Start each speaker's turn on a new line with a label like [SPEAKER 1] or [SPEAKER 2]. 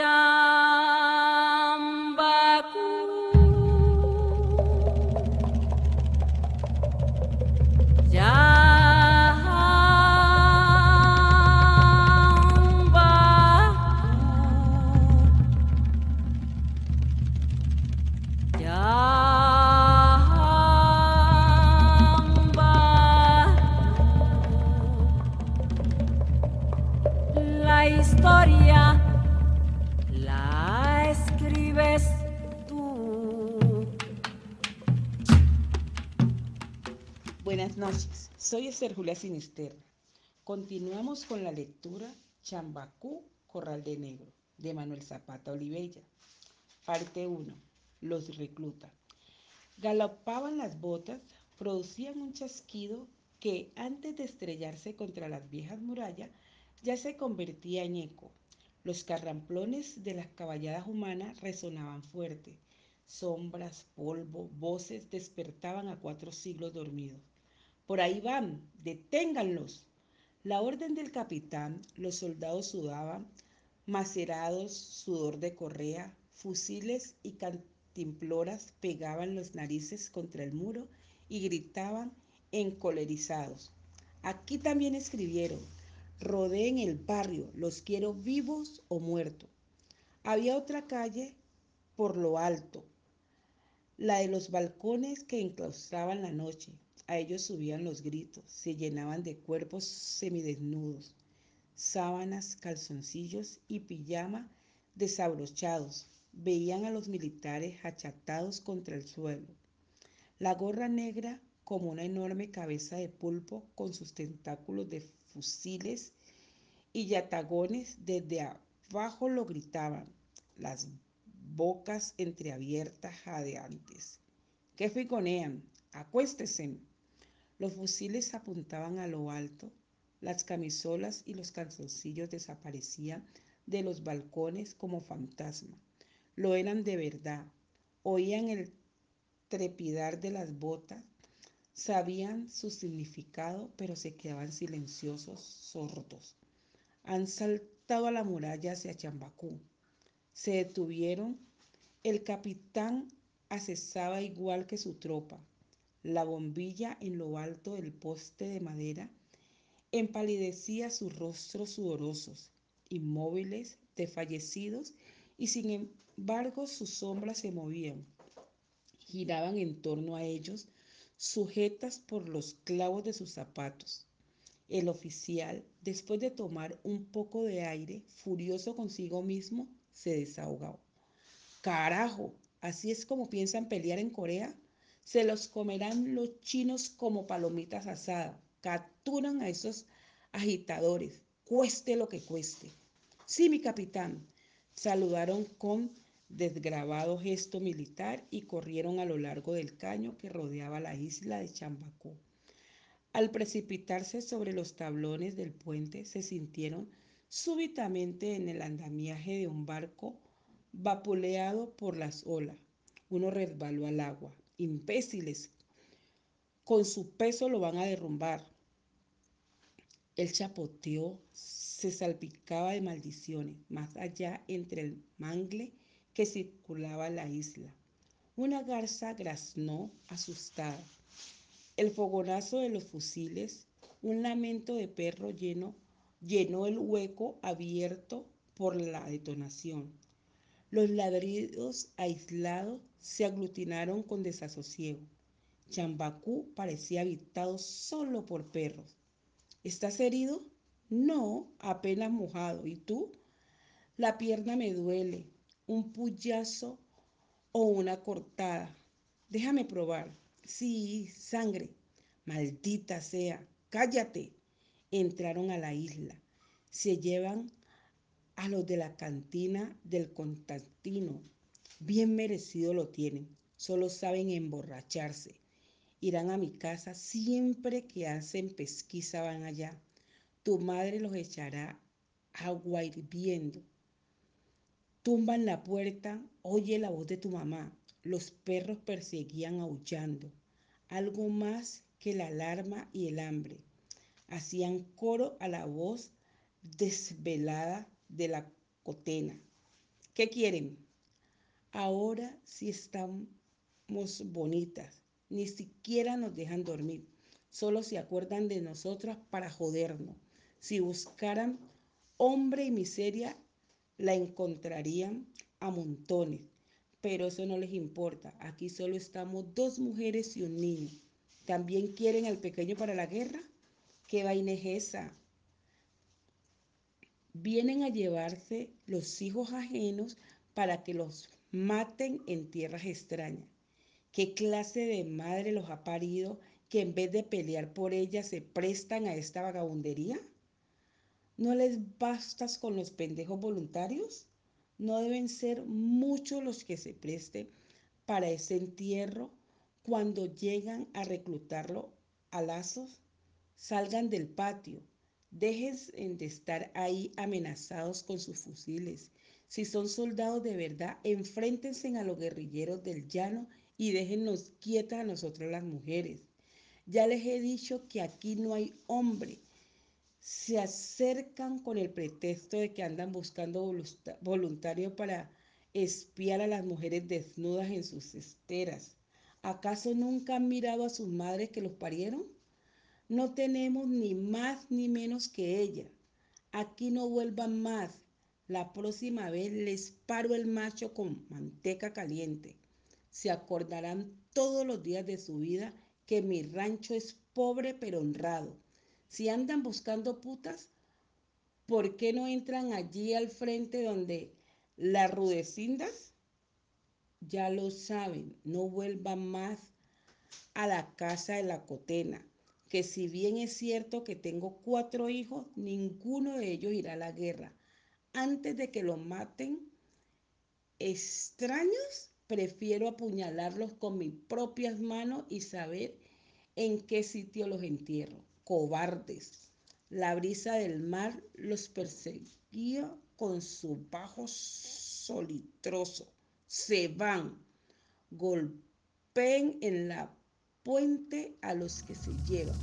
[SPEAKER 1] done. Soy Esther Julia Sinister. Continuamos con la lectura Chambacú, Corral de Negro, de Manuel Zapata Olivella. Parte 1. Los recluta. Galopaban las botas, producían un chasquido que antes de estrellarse contra las viejas murallas ya se convertía en eco. Los carramplones de las caballadas humanas resonaban fuerte. Sombras, polvo, voces despertaban a cuatro siglos dormidos. Por ahí van, deténganlos. La orden del capitán, los soldados sudaban, macerados, sudor de correa, fusiles y cantimploras pegaban los narices contra el muro y gritaban encolerizados. Aquí también escribieron, rodeen el barrio, los quiero vivos o muertos. Había otra calle por lo alto, la de los balcones que enclaustraban la noche, a ellos subían los gritos, se llenaban de cuerpos semidesnudos, sábanas, calzoncillos y pijama desabrochados. Veían a los militares achatados contra el suelo. La gorra negra como una enorme cabeza de pulpo con sus tentáculos de fusiles y yatagones desde abajo lo gritaban, las bocas entreabiertas jadeantes. ¿Qué ficonean? Acuéstesen. Los fusiles apuntaban a lo alto, las camisolas y los calzoncillos desaparecían de los balcones como fantasma. Lo eran de verdad. Oían el trepidar de las botas, sabían su significado, pero se quedaban silenciosos, sordos. Han saltado a la muralla hacia Chambacú. Se detuvieron. El capitán accesaba igual que su tropa la bombilla en lo alto del poste de madera empalidecía sus rostros sudorosos, inmóviles, desfallecidos, y sin embargo sus sombras se movían, giraban en torno a ellos, sujetas por los clavos de sus zapatos. El oficial, después de tomar un poco de aire, furioso consigo mismo, se desahogó. Carajo, ¿así es como piensan pelear en Corea? Se los comerán los chinos como palomitas asadas. Capturan a esos agitadores, cueste lo que cueste. Sí, mi capitán. Saludaron con desgrabado gesto militar y corrieron a lo largo del caño que rodeaba la isla de Chambacú. Al precipitarse sobre los tablones del puente, se sintieron súbitamente en el andamiaje de un barco vapuleado por las olas. Uno resbaló al agua imbéciles. Con su peso lo van a derrumbar. El chapoteo se salpicaba de maldiciones más allá entre el mangle que circulaba la isla. Una garza graznó asustada. El fogonazo de los fusiles, un lamento de perro lleno, llenó el hueco abierto por la detonación. Los ladridos aislados se aglutinaron con desasosiego. Chambacú parecía habitado solo por perros. ¿Estás herido? No, apenas mojado. ¿Y tú? La pierna me duele, un puyazo o una cortada. Déjame probar. Sí, sangre. Maldita sea. Cállate. Entraron a la isla. Se llevan a los de la cantina del Constantino Bien merecido lo tienen, solo saben emborracharse. Irán a mi casa siempre que hacen pesquisa van allá. Tu madre los echará agua hirviendo. Tumban la puerta, oye la voz de tu mamá. Los perros perseguían aullando, algo más que la alarma y el hambre. Hacían coro a la voz desvelada de la cotena. ¿Qué quieren? Ahora sí estamos bonitas. Ni siquiera nos dejan dormir. Solo se acuerdan de nosotras para jodernos. Si buscaran hombre y miseria, la encontrarían a montones. Pero eso no les importa. Aquí solo estamos dos mujeres y un niño. ¿También quieren al pequeño para la guerra? ¿Qué vaina es esa? Vienen a llevarse los hijos ajenos para que los maten en tierras extrañas. ¿Qué clase de madre los ha parido que en vez de pelear por ellas se prestan a esta vagabundería? ¿No les bastas con los pendejos voluntarios? No deben ser muchos los que se presten para ese entierro cuando llegan a reclutarlo a lazos. Salgan del patio, dejen de estar ahí amenazados con sus fusiles. Si son soldados de verdad, enfréntense a los guerrilleros del llano y déjennos quietas a nosotras las mujeres. Ya les he dicho que aquí no hay hombre se acercan con el pretexto de que andan buscando voluntarios para espiar a las mujeres desnudas en sus esteras. ¿Acaso nunca han mirado a sus madres que los parieron? No tenemos ni más ni menos que ella. Aquí no vuelvan más. La próxima vez les paro el macho con manteca caliente. Se acordarán todos los días de su vida que mi rancho es pobre pero honrado si andan buscando putas, ¿por qué no entran allí al frente donde las rudecindas? Ya lo saben, no vuelvan más a la casa de la cotena, que si bien es cierto que tengo cuatro hijos, ninguno de ellos irá a la guerra. Antes de que los maten extraños, prefiero apuñalarlos con mis propias manos y saber en qué sitio los entierro cobardes. La brisa del mar los perseguía con su bajo solitroso. Se van, golpeen en la puente a los que se llevan.